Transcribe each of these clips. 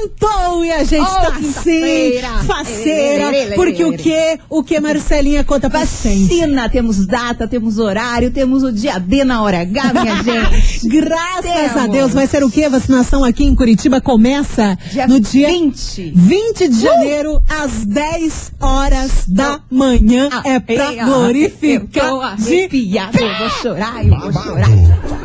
Quintou e a gente tá assim, faceira. Porque o que? O que, Marcelinha, conta pra? Vacina, temos data, temos horário, temos o dia D na hora H, minha gente. Graças a Temos. Deus, vai ser o quê? Vacinação aqui em Curitiba começa Dia no dia 20. 20 de janeiro, às 10 horas da manhã. é pra Ei, ó, Eu glorificar tô arrepiada, eu vou chorar, eu vou chorar.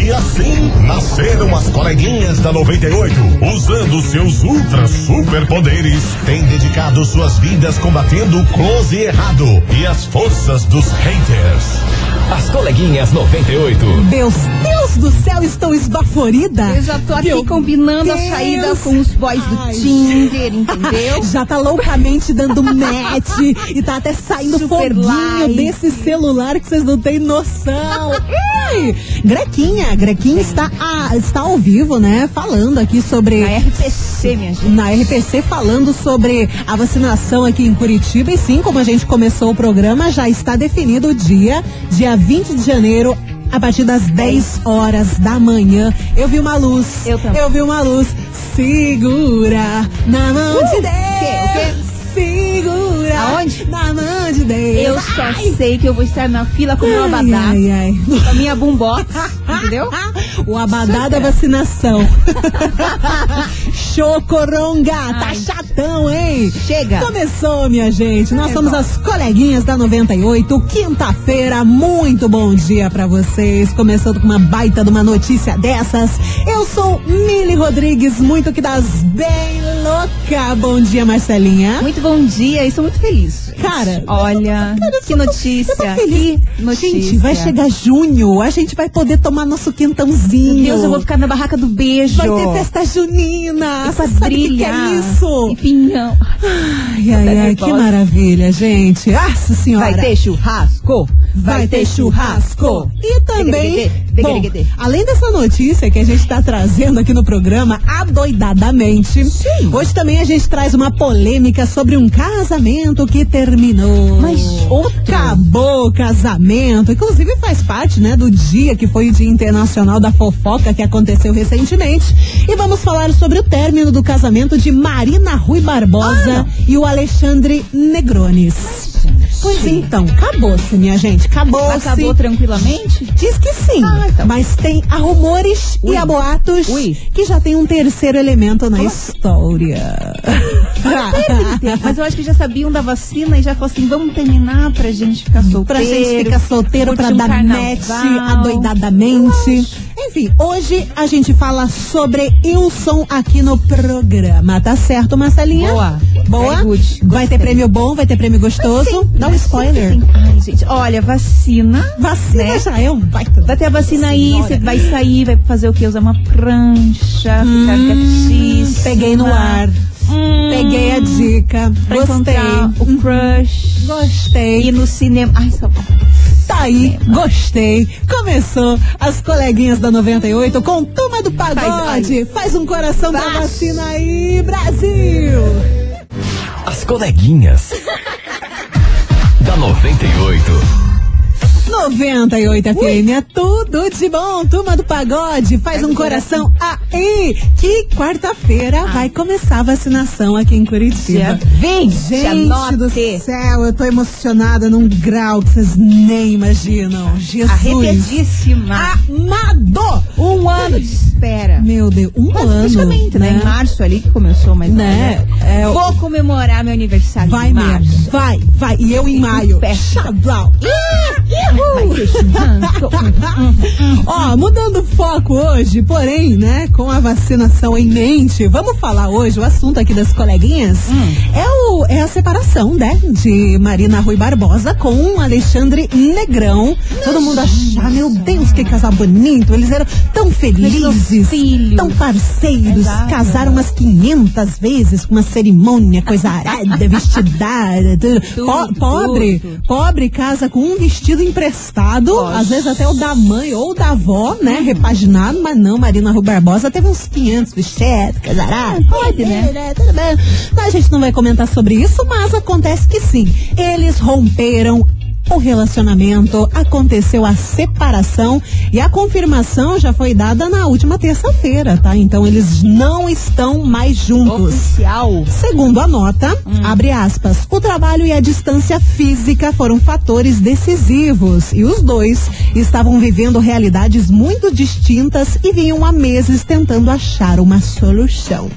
E assim nasceram as coleguinhas da 98. Usando seus ultra superpoderes, têm dedicado suas vidas combatendo o close e errado e as forças dos haters. As coleguinhas 98. Deus, Deus do céu, estou esbaforida. Eu já tô aqui Meu combinando a Deus. saída com os boys do Ai, Tinder, entendeu? Já tá loucamente dando match e tá até saindo Super foguinho like. desse celular que vocês não têm noção. Grequinha, Grequinha está, a- está ao vivo, né? Falando aqui sobre. Na RPC, minha gente. na RPC falando sobre a vacinação aqui em Curitiba. E sim, como a gente começou o programa, já está definido o dia, dia 20 de janeiro. A partir das 10 horas da manhã, eu vi uma luz. Eu também. Eu vi uma luz. Segura na mão de Deus. Uh! quê? O Segura. Aonde? Na mão de Deus. Eu só sei que eu vou estar na fila com o meu abadá, Ai, ai. com a minha boombox, entendeu? O abadá da vacinação. Chocoronga, tá chatão, hein? Chega. Começou, minha gente. Nós É, somos bom. as coleguinhas da 98. Quinta-feira, muito bom dia pra vocês. Começando com uma baita de uma notícia dessas. Eu sou Mili Rodrigues, muito que das bem louca. Bom dia, Marcelinha. Muito bom dia, estou muito feliz. Gente. Cara, olha, que notícia, Eu tô feliz. que notícia. Gente, vai chegar junho, a gente vai poder tomar nosso quintãozinho. Meu Deus, eu vou ficar na barraca do beijo. Vai ter festa junina. E sabe o que, que é quadrilha. isso? E pinhão. Ai, ai, ai, que maravilha, gente. Nossa senhora. Vai ter churrasco. Vai ter churrasco. E também, bom, além dessa notícia que a gente está trazendo aqui no programa, adoidadamente, hoje também a gente traz uma polêmica sobre um casamento que terminou. Mas outro? Acabou o casamento. Inclusive faz parte, né, do dia que foi o Dia Internacional da Fofoca que aconteceu recentemente. E vamos falar sobre o término do casamento de Marina Rui Barbosa e o Alexandre Negrones. Pois então, acabou-se, minha gente. Acabou-se. Acabou tranquilamente? Diz que sim, Ah, então. mas tem há rumores Ui. e há boatos Ui. que já tem um terceiro elemento na história. Mas eu acho que já sabiam da vacina e já falaram assim, vamos terminar pra gente ficar solteiro. pra gente ficar solteiro, pra um dar match carnaval. adoidadamente. Enfim, hoje a gente fala sobre Wilson aqui no programa. Tá certo, Marcelinha? Boa. Boa? Good. Vai ter prêmio bom, vai ter prêmio gostoso. Sim, Dá um mas spoiler. Ai, gente, olha, vacina. Vacina né? já é um baita. Vai ter a vacina aí, você vai sair, vai fazer o quê? Usar uma prancha, ficar gatíssima. Peguei no ar. Hum, Peguei a dica. Pra Gostei. o crush. Gostei. Ir no cinema. Ai, só... Tá aí, gostei. Começou as coleguinhas da 98 com Turma do Pagode. Faz, um coração pra Vai. vacina aí, Brasil. As coleguinhas. Da 98. 98 FM é tudo de bom. Turma do Pagode, faz um coração aí. Que quarta-feira vai começar a vacinação aqui em Curitiba. Dia 20, Gente anote. do céu, eu tô emocionada num grau que vocês nem imaginam. Jesus. Arrepiadíssima. Amado! Um ano de espera. Meu Deus, um Mas ano. praticamente, né? Em março ali que começou, mas Né? É, Vou comemorar meu aniversário Vai em março. mesmo, vai, vai. E eu em maio. Xablau. Churrasco. Ó, mudando o foco hoje, porém, né, com a vacinação em mente, vamos falar hoje, o assunto aqui das coleguinhas Hum. é, o, é a separação, né, de Marina Rui Barbosa com Alexandre Negrão. Todo mundo achar, meu Deus, que casal bonito, eles eram tão felizes, tão parceiros, Exato. casaram umas 500 vezes com uma cerimônia, coisa arada, vestidada, tudo. Tudo, Po- pobre, tudo. pobre casa com um vestido e Lógico. às vezes até o da mãe ou da avó, né? Repaginado, mas não, Marina Rui Barbosa teve uns 500 bichetes, casará. Pode, né? Tudo bem. A gente não vai comentar sobre isso, mas acontece que sim. Eles romperam o relacionamento, aconteceu a separação e a confirmação já foi dada na última terça-feira, tá? Então eles não estão mais juntos. Oficial. Segundo a nota, abre aspas, o trabalho e a distância física foram fatores decisivos e os dois estavam vivendo realidades muito distintas e vinham há meses tentando achar uma solução.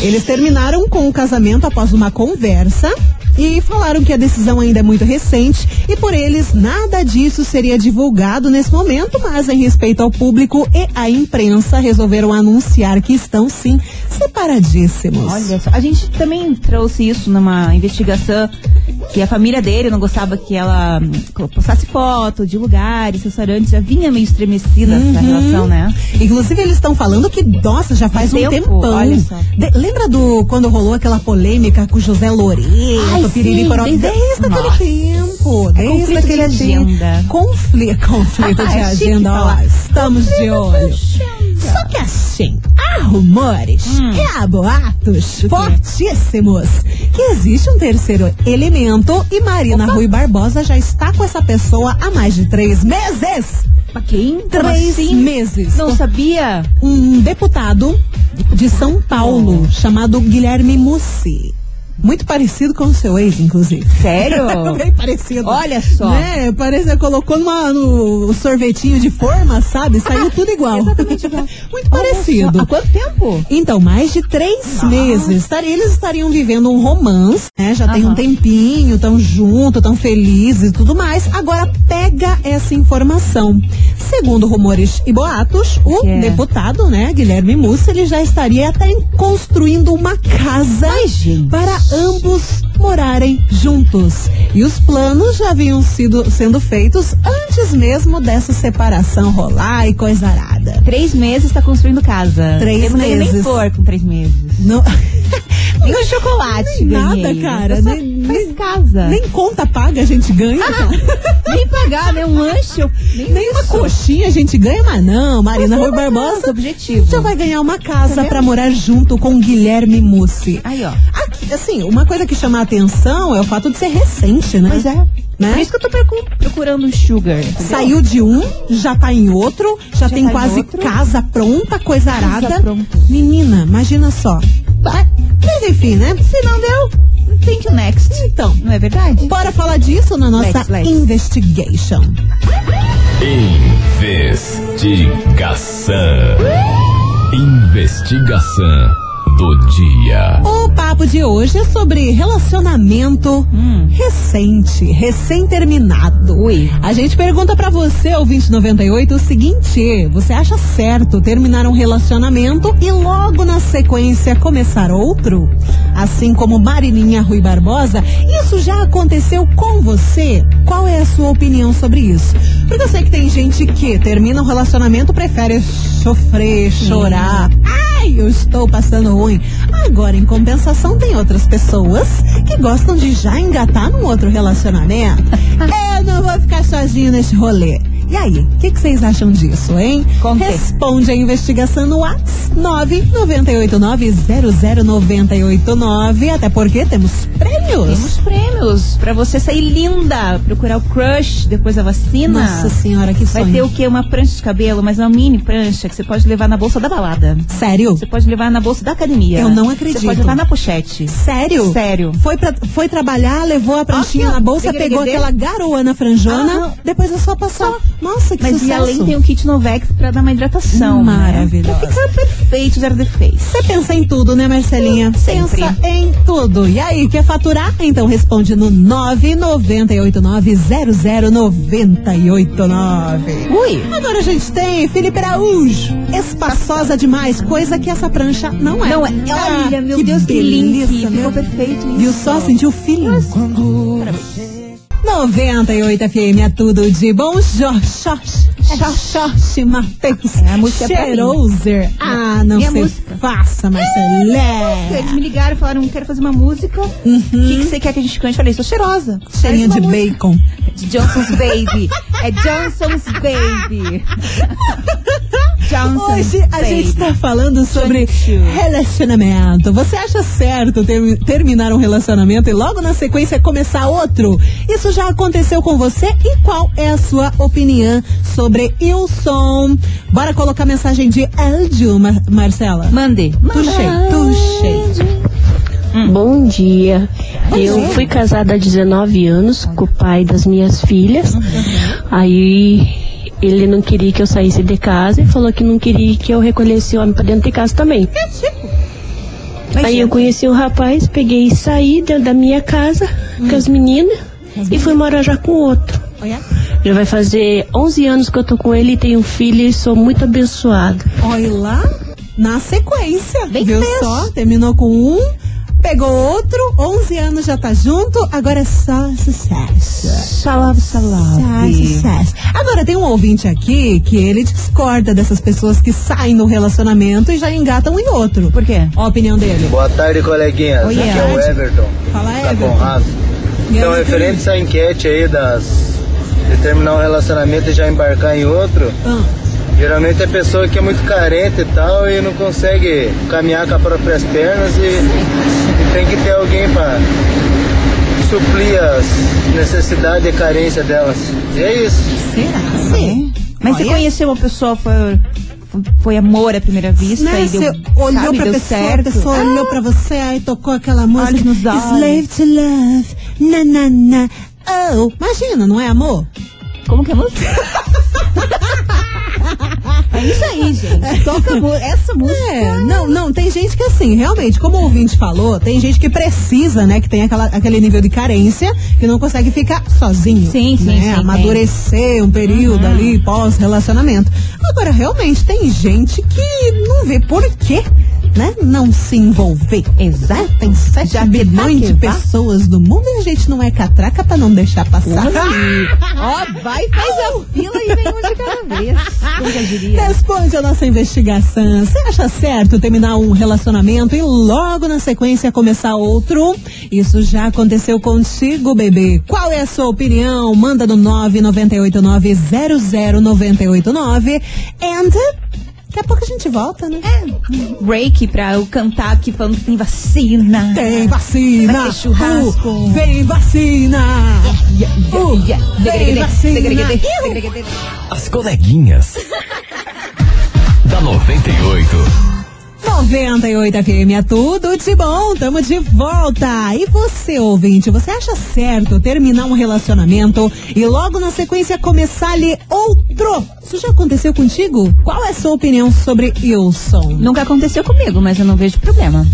Eles terminaram com o casamento após uma conversa e falaram que a decisão ainda é muito recente e por eles nada disso seria divulgado nesse momento, mas em respeito ao público e à imprensa resolveram anunciar que estão sim separadíssimos. Olha só, a gente também trouxe isso numa investigação que a família dele não gostava que ela hum, postasse foto de lugares, restaurantes, já vinha meio estremecida essa relação, né? Inclusive, eles estão falando que, nossa, já faz um tempo, tempão. olha só. De- lembra do quando rolou aquela polêmica com o José Loreto, Ai, Piriri sim, Poró? desde- Desde aquele tempo. Desde conflito de aquele agenda. tempo. Confli conflito de É agenda, ó. Estamos de olho. Só que assim, há rumores Hum. e há boatos fortíssimos que existe um terceiro elemento e Marina Rui Barbosa já está com essa pessoa há mais de três meses. Pra quem? Três assim? meses. Não sabia? um deputado de São Paulo chamado Guilherme Mussi. Muito parecido com o seu ex, inclusive. Sério? Bem parecido. Olha só. Né? Parece que colocou numa, no sorvetinho de forma, sabe? Saiu tudo igual. Exatamente igual. Muito parecido. Há quanto tempo? Então, mais de três meses. Estari- Eles estariam vivendo um romance, né? Já tem um tempinho, tão junto, tão felizes e tudo mais. Agora pega essa informação. Segundo rumores e boatos, o é? deputado, né, Guilherme Mussi, ele já estaria até construindo uma casa Ai, gente. para ambos morarem juntos. E os planos já haviam sido sendo feitos antes mesmo dessa separação rolar e coisa arada. Três meses tá construindo casa. Três Eu não ganhei nem meses. flor com três meses. Não, Nem o chocolate Nem nada, cara. Nem- nem- casa. nem conta paga a gente ganha, cara. Nem pagar, né? Um lanche. Nem, Nem uma coxinha a gente ganha, mas não, Marina Rui Barbosa objetivo. já vai ganhar uma casa pra morar junto com Guilherme Mussi. Aí, ó. Aqui, assim, uma coisa que chama a atenção é o fato de ser recente, né? Pois é. Né? Por isso que eu tô procu- procurando um sugar. entendeu? Saiu de um, já tá em outro, já, Já tem tá quase casa pronta, coisa Casa arada. pronta. Menina, imagina só. Mas, mas enfim, né? Se não deu, Thank you next. então. Não é verdade? Bora falar disso na nossa Let's, let's. investigation. Investigação. Investigação do dia. O papo de hoje é sobre relacionamento Hum. recente, recém-terminado. A gente pergunta pra você, o 2098, o seguinte: você acha certo terminar um relacionamento e logo na sequência começar outro? Assim como Marininha Rui Barbosa, isso já aconteceu com você? Qual é a sua opinião sobre isso? Porque eu sei que tem gente que termina um relacionamento prefere sofrer, chorar. Ai, eu estou passando ruim. Agora, em compensação, tem outras pessoas que gostam de já engatar num outro relacionamento. eu não vou ficar sozinho nesse rolê. E aí, o que, que vocês acham disso, hein? Responde a investigação no WhatsApp 998900989. Até porque temos prêmios. Temos prêmios pra você sair linda, procurar o crush depois da vacina. Nossa senhora, que Vai sonho. ter o quê? Uma prancha de cabelo, mas uma mini prancha que você pode levar na bolsa da balada. Sério? Você pode levar na bolsa da academia. Eu não acredito. Você pode levar na pochete. Sério? Sério. Foi, pra, foi trabalhar, levou a pranchinha na bolsa, pegou aquela garoa na franjona, Aham. depois é só passar. Nossa, que Mas sucesso. e além tem o kit Novex pra dar uma hidratação. Maravilhosa. Né? Pra ficar perfeito, zero defeitos. Você pensa em tudo, né, Marcelinha? Sempre. Pensa em tudo. E aí, quer faturar? Então responde no 998900989. Ui. Agora a gente tem Felipe Araújo. Espaçosa demais, coisa que essa prancha não é. Não é. Ah, Olha, meu Deus, que beleza, Ficou meu. perfeito isso. Viu só? Sentiu o feeling? 98 FM é tudo de bom. Jo, jo, Xoxoxe Matheus. É, a música é mim. Cheiroser. Ah, não Minha se música. faça, Marcelé. Eles me ligaram e falaram, quero fazer uma música. O Uhum. que, que você quer que a gente cante? Eu falei, sou cheirosa. Cheirinha Faz de música. bacon. De Johnson's Baby. É Johnson's Baby. Johnson's Hoje a Baby. gente tá falando sobre 22. relacionamento. Você acha certo ter- terminar um relacionamento e logo na sequência começar outro? Isso já aconteceu com você? E qual é a sua opinião sobre Ilson? Bora colocar mensagem de áudio, Mar Marcela. Mande. Tuxei, tuxei. Bom dia. Eu dia. fui casada há 19 anos com o pai das minhas filhas. Uhum. Aí ele não queria que eu saísse de casa e falou que não queria que eu recolhesse o homem pra dentro de casa também. Aí eu conheci o rapaz, peguei e saí dentro da minha casa com as meninas e fui morar já com outro. Olha, Já vai fazer 11 anos que eu tô com ele e tenho um filho e sou muito abençoada. olha lá, na sequência, Bem viu fez. só? Terminou com um, pegou outro, 11 anos já tá junto, agora é só sucesso. Salve, salve. Sucesso. Agora tem um ouvinte aqui que ele discorda dessas pessoas que saem do relacionamento e já engatam em outro. Por quê? Ó a opinião dele. Boa tarde, coleguinhas. Oi, Aqui é o Ed. Everton. Fala, da Everton. Conrado. Então, referente a essa enquete aí das de terminar um relacionamento e já embarcar em outro, Ah, geralmente é pessoa que é muito carente e tal e não consegue caminhar com as próprias pernas e, e tem que ter alguém para suprir as necessidades e carência delas. E é isso. será? Sim. Mas você Olha. conheceu uma pessoa, foi, foi amor à primeira vista Né, e deu, você olhou sabe, pra deu pessoa, certo. a pessoa olhou pra você, aí tocou aquela música. Olhos nos olhos. Slave to love, na na na. Oh, imagina, não é amor? Como que é a música? é isso aí, gente. Toca essa música. É, não, não, tem gente que assim, realmente, como o ouvinte falou, tem gente que precisa, né, que tem aquela, aquele nível de carência, que não consegue ficar sozinho. Sim, sim, né, sim, Uhum. Amadurecer um período ali pós-relacionamento. Agora, realmente, tem gente que não vê por quê, né, não se envolver. Exato. Tem 7 Já bilhões de pessoas no mundo e a gente não é catraca pra não deixar passar. Ó, vai, faz a fila e vem um de cada vez. Responde a nossa investigação. Você acha certo terminar um relacionamento e logo na sequência começar outro? Isso já aconteceu contigo, bebê. Qual é a sua opinião? Manda no 998900989 and daqui a pouco a gente volta, né? Break pra eu cantar aqui falando que tem vacina. Tem vacina! Vai ter churrasco. Uh, vem vacina! Uh, Yeah. vem vacina! Segregede, Iu. segregede. As coleguinhas. da 98. 98 FM é tudo de bom, tamo de volta. E você, ouvinte, você acha certo terminar um relacionamento e logo na sequência começar ali outro? Isso já aconteceu contigo? Qual é a sua opinião sobre Wilson? Nunca aconteceu comigo, mas eu não vejo problema.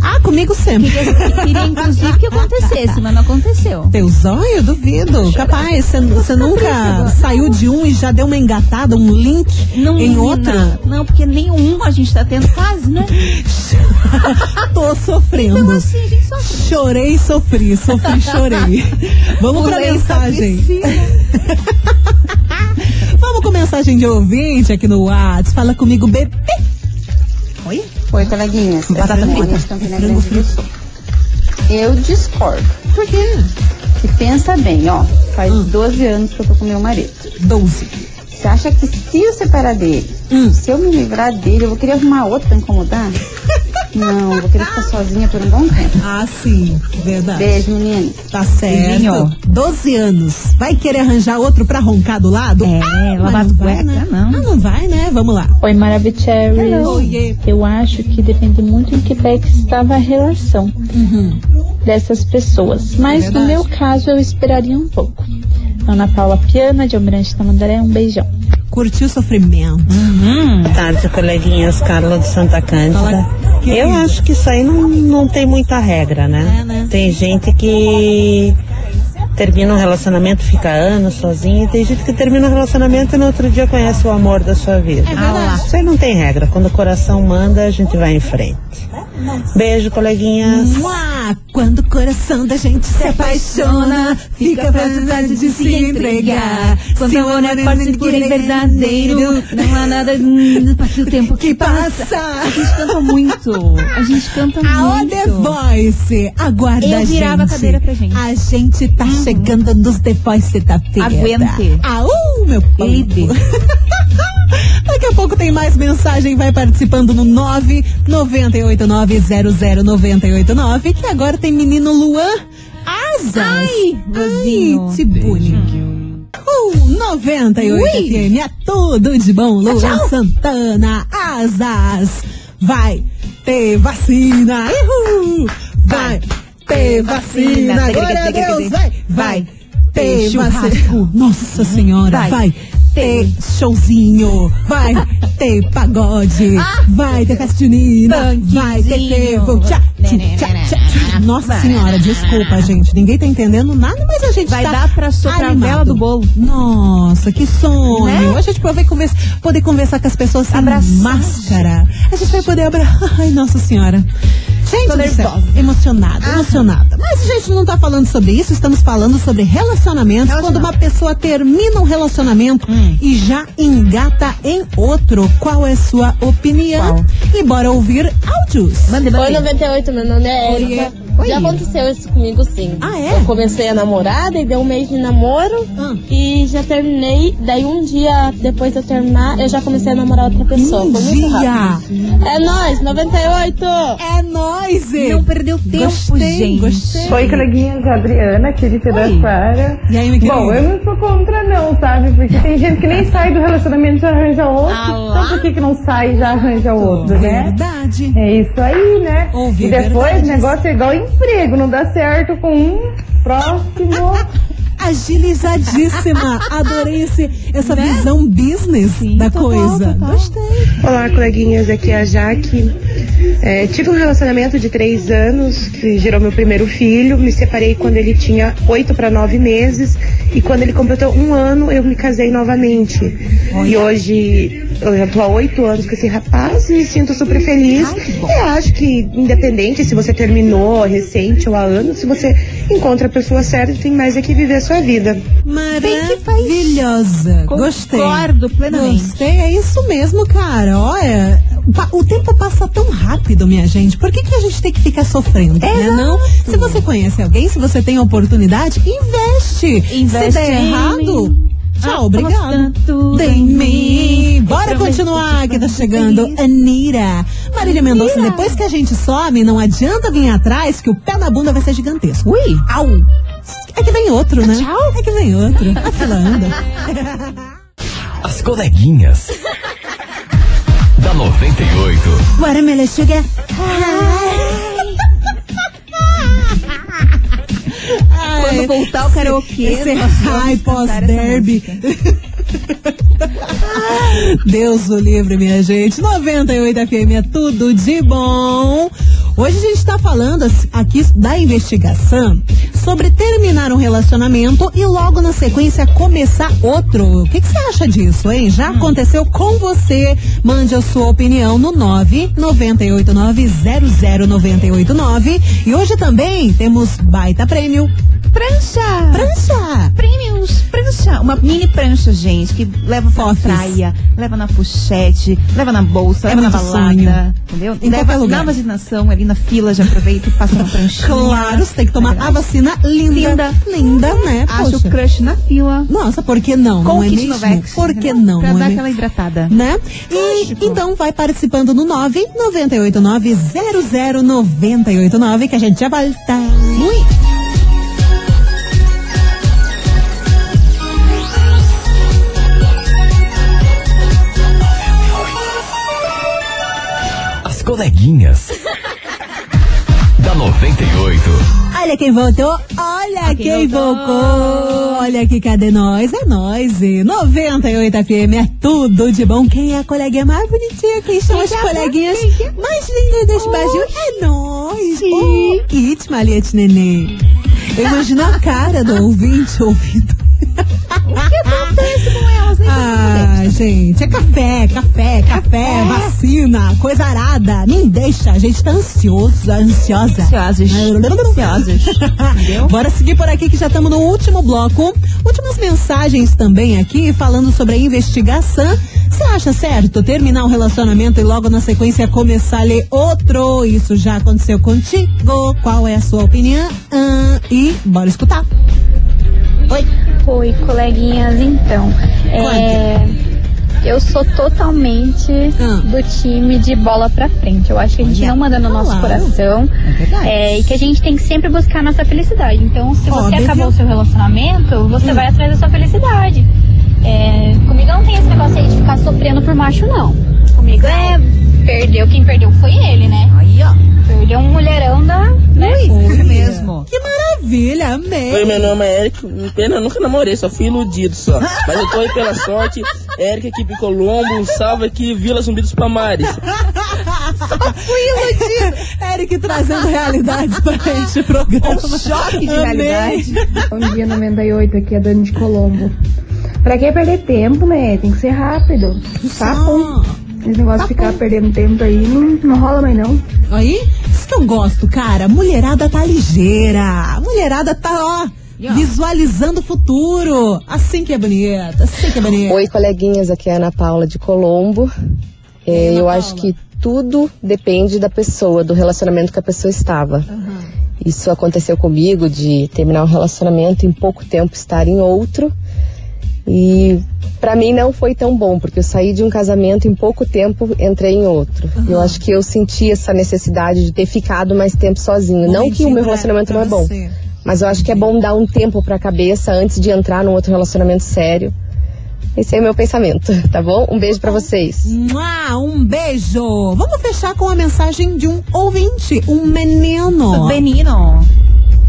Ah, comigo sempre. Eu queria, inclusive, que acontecesse, mas não aconteceu. Teu zóio, duvido. Capaz, você- nunca saiu de um e já deu uma engatada, um link Não, em menina, outra? Não, porque nenhum a gente tá tendo quase, né? Tô sofrendo. Então, assim, a gente sofre. Chorei, sofri, sofri, chorei. Vamos pra Pulei mensagem. com mensagem de ouvinte aqui no WhatsApp. Fala comigo, bebê. Oi? Oi, coleguinhas. Batata é a frita. Eu discordo. Por quê? E pensa bem, ó. Faz 12 anos que eu tô com meu marido. 12. Você acha que se eu separar dele, Hum. se eu me livrar dele, eu vou querer arrumar outro pra incomodar? Não, vou querer ficar sozinha por um bom tempo. Ah, sim. Verdade. Beijo, meninas. Tá certo. Beijinho. 12 anos. Vai querer arranjar outro pra roncar do lado? É, mas lavar não cuecas, né? não. Ah, não vai, né? Vamos lá. Oi, Maravicherry. Eu acho que depende muito em que pé que estava a relação dessas pessoas. Mas É no meu caso, eu esperaria um pouco. Ana Paula Piana, de Almirante Tamandaré, um beijão. Curtiu o sofrimento. Hum, Boa tarde, coleguinhas. Carla de Santa Cândida. Eu acho que isso aí não, não tem muita regra, né? É, né? Tem gente que termina um relacionamento, fica anos sozinho, e tem gente que termina um relacionamento e no outro dia conhece o amor da sua vida. É verdade. Isso aí não tem regra. Quando o coração manda, a gente vai em frente. Beijo, coleguinhas. Mua! Quando o coração da gente se apaixona, fica pra vontade de se entregar. Quando o amor é forte, puro e verdadeiro, não há nada, hum, passa o tempo que passa. A gente canta muito. A gente canta A muito. The Voice, aguarda Eu a virava a gente. cadeira pra gente. A gente tá chegando nos The Voice da feira. Aguente. Aú, meu povo. Daqui a pouco tem mais mensagem, vai participando no 998900989, que agora tem menino Luan Asas. Ai. Ai, que bonitinho. Uh, 98 FM, é tudo de bom, Luan Santana, Asas. Vai ter vacina, Uhul. vai ter vacina, Vacina. glória a Deus, vai, vai ter vacina. churrasco. Nossa senhora, vai, Vai ter showzinho, vai ter pagode, vai ter festa junina, vai ter tempo. Tchá, tchá, tchá. Nossa senhora, desculpa, gente. Ninguém tá entendendo nada, mas a gente Vai tá dar pra soprar a do bolo. Nossa, que sonho. Né? A gente vai conversa, poder conversar com as pessoas sem Abraçar. máscara. A gente vai poder abraçar. Ai, nossa senhora. Gente Tô do céu, nervosa. emocionada, emocionada. Mas a gente não tá falando sobre isso, estamos falando sobre relacionamentos. Quando uma pessoa termina um relacionamento e já engata em outro. Qual é sua opinião? E bora ouvir áudios. Mande, Oi, mande. 98, meu nome é Oi. Erika. Oi. Já aconteceu isso comigo sim. Ah, é? Eu comecei a namorar, daí deu um mês de namoro Ah. e já terminei. Daí um dia depois de eu terminar, eu já comecei a namorar outra pessoa. Um Foi muito dia. rápido. É nóis, 98! É nóis! Não perdeu tempo, Gostei, gente. gostei. Oi, coleguinhas, a Adriana, aqui de Piraquara. E aí, minha Bom, querida? eu não sou contra não, sabe? Porque tem gente que nem sai do relacionamento e já arranja outro. Ah então por que, que não sai e já arranja outro, né? Verdade. É isso aí, né? Ouvi e depois o negócio é igual emprego, não dá certo com um, próximo. Agilizadíssima. Adorei esse, essa visão business da total, coisa. total. Gostei. Olá, coleguinhas, aqui é a Jaque. É, tive um relacionamento de três anos, que gerou meu primeiro filho. Me separei quando ele tinha oito para nove meses. E quando ele completou um ano, eu me casei novamente. E hoje, eu já tô há oito anos com esse rapaz e me sinto super feliz. e acho que, independente se você terminou recente ou há anos, se você encontra a pessoa certa, tem mais é que viver a sua vida. Maravilhosa. Gostei. Concordo plenamente. Gostei, é isso mesmo, cara. Olha, o tempo passa tão rápido, minha gente. Por que, que a gente tem que ficar sofrendo, né? Não? Se você conhece alguém, se você tem oportunidade, investe. Investe se der errado, tchau, obrigado. Aposta tudo Em em mim. Bora continuar, que tá chegando. Anira. Marília Mendonça, depois que a gente some, não adianta vir atrás, que o pé na bunda vai ser gigantesco. Ui. Au! É que vem outro, né? Tchau. É que vem outro. Ela anda. As coleguinhas. da 98. Watermelon sugar. Quando voltar o karaokê, cantar essa pós-derby. Deus o livre, minha gente. 98 FM é tudo de bom. Hoje a gente está falando aqui da investigação sobre terminar um relacionamento e logo na sequência começar outro. O que que você acha disso, hein? Já aconteceu com você? Mande a sua opinião no 998900989. E hoje também temos baita prêmio. Prancha! Prancha! Prêmios, prancha. Uma mini prancha, gente, que leva pra praia, leva na pochete, leva na bolsa, É leva na muito balada. sonho. Entendeu? Em leva qualquer lugar. na vacinação, ali na fila, já aproveita e passa uma pranchinha. Claro, você tem que tomar a vacina linda. Linda. Linda, né? Acha o Poxa. crush na fila. Nossa, por que não? Com não o é kit mesmo? Novex. Por que não? Pra não dar é aquela hidratada. né? E então vai participando no 998900989 que a gente já volta. Ui. Coleguinhas. da 98. Olha quem voltou, olha quem, quem voltou. voltou. Olha aqui, cadê nós? É nós, e 98 FM é tudo de bom. Quem é a coleguinha mais bonitinha? Quem são as coleguinhas mais lindas deste Brasil? É nós. O It, Maliette Nenê. Eu imagino a cara do ouvinte ouvindo. O que acontece com Ah, gente, é café, café, café, vacina, coisa arada. Nem deixa, a gente tá ansioso, ansiosa. Ansiosas. Ansiosas. Entendeu? Bora seguir por aqui que já estamos no último bloco. Últimas mensagens também aqui, falando sobre a investigação. Você acha certo terminar um relacionamento e logo na sequência começar a ler outro? Isso já aconteceu contigo? Qual é a sua opinião? Ah, e bora escutar. Oi. Oi, coleguinhas, então. É, eu sou totalmente do time de bola pra frente. Eu acho que a gente Olha, não manda no nosso claro. coração. É é, e que a gente tem que sempre buscar a nossa felicidade. Então, se você Óbvio. acabou o seu relacionamento, você vai atrás da sua felicidade. É, comigo não tem esse negócio aí de ficar sofrendo por macho, não. Comigo é. Perdeu, quem perdeu foi ele, né? Aí, ó. Perdeu um mulherão da. Né? Foi mesmo. Que maravilha, amei. Oi, meu nome é Eric. Pena, eu nunca namorei, só fui iludido só. Mas eu tô aí pela sorte. Eric aqui em Colombo, um salve aqui, Vila Zumbi dos Palmares. Fui iludido. Eric trazendo realidades pra este programa. Um choque de Amei. realidade. Bom dia, 98, aqui é a Dani de Colombo. Pra que perder tempo, né? Tem que ser rápido. Papo. Esse negócio de ficar perdendo tempo aí não, não rola mais não. Aí, que eu gosto, cara. Mulherada tá ligeira. Mulherada tá, ó, visualizando o futuro. Assim que é bonita, assim que é bonita. Oi, coleguinhas, aqui é a Ana Paula de Colombo. É, eu acho que tudo depende da pessoa, do relacionamento que a pessoa estava. Isso aconteceu comigo de terminar um relacionamento em pouco tempo estar em outro. E pra mim não foi tão bom, porque eu saí de um casamento em pouco tempo, entrei em outro. Eu acho que eu senti essa necessidade de ter ficado mais tempo sozinho. não que o meu pra- relacionamento não é bom, você. mas eu acho que é bom dar um tempo pra cabeça antes de entrar num outro relacionamento sério. Esse é o meu pensamento, tá bom? Um beijo pra vocês. Mua, um beijo. Vamos fechar com a mensagem de um ouvinte, um menino. Menino.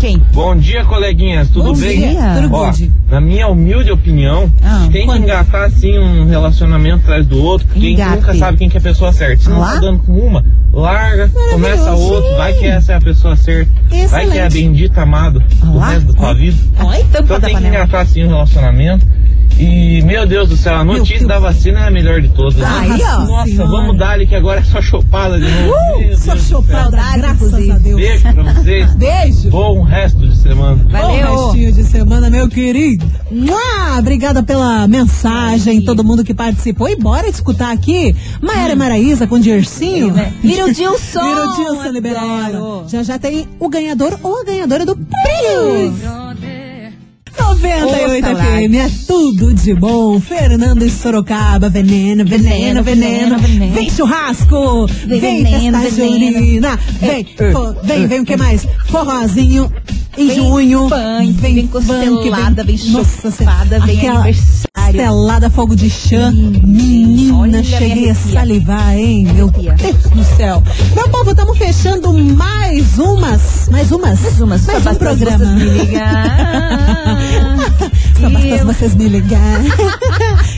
Quem? Bom dia, coleguinhas, tudo Bom bem? dia. Tudo Ó, good. na minha humilde opinião, Ah, tem quando? que engatar assim um relacionamento atrás do outro, porque a gente Engate. nunca sabe quem que é a pessoa certa. Se não tá dando com uma, larga, começa outro, vai que essa é a pessoa certa. Vai que é a Excelente. bendita amada do resto da tua vida. Tampa Então da tem que panela. engatar assim um relacionamento. E, meu Deus do céu, a notícia da vacina é a melhor de todas. né? Aí, ó. Nossa, Senhora. vamos dar ali que agora é só chopada de novo. Deus Só chopada, graças a Deus. Beijo pra vocês. Beijo. Bom resto de semana. Bom restinho de semana, meu querido. Mua, obrigada pela mensagem, todo mundo que participou. E bora escutar aqui Maera Maraíza com Dircinho. Vira o Dilson. Vira o Dilson, libera ela. Já já tem o ganhador ou a ganhadora do prêmio. 98 Ô, FM, é tudo de bom. Fernando e Sorocaba, veneno, veneno, veneno. Veneno. Vem churrasco, vem Veneno, festa veneno. junina. Vem, fo- vem, vem o que mais? Forrozinho em Vem junho. punk, vem costelada, vem Nossa, chopada, vem aquela aniversário. Costelada, fogo de chã. Menina, Olha, cheguei a salivar, hein? Meu Deus do céu. Meu povo, estamos fechando mais umas. Mais umas? Mais umas. Mais Só um programa. vocês me ligar. Só basta vocês me ligar.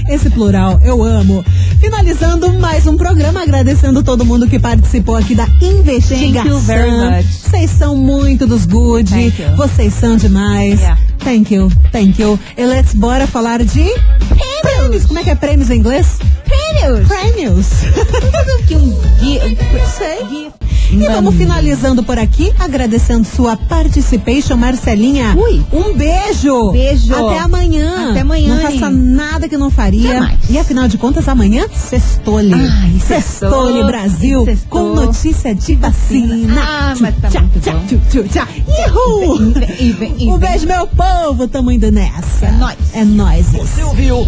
Esse plural, eu amo. Finalizando mais um programa, agradecendo todo mundo que participou aqui da investigação. Thank you very much. Vocês são muito dos good. Vocês são demais. Yeah. Thank you, thank you. E let's bora falar de prêmios. Como é que é prêmios em inglês? Prêmios. Prêmios. que um guia. Sei. E vamos finalizando por aqui, agradecendo sua participation, Marcelinha. Ui. Um beijo. Beijo. Até amanhã. Até amanhã, Não faça nada que não faria. E afinal de contas, amanhã, sextole. Ai, sextole. Brasil, Sextou. com notícia de vacina. Ah, mas tá Tchau, muito tchau, bom. tchau, e Um beijo, meu povo. Tamo indo nessa. É nóis. É nóis. Você ouviu?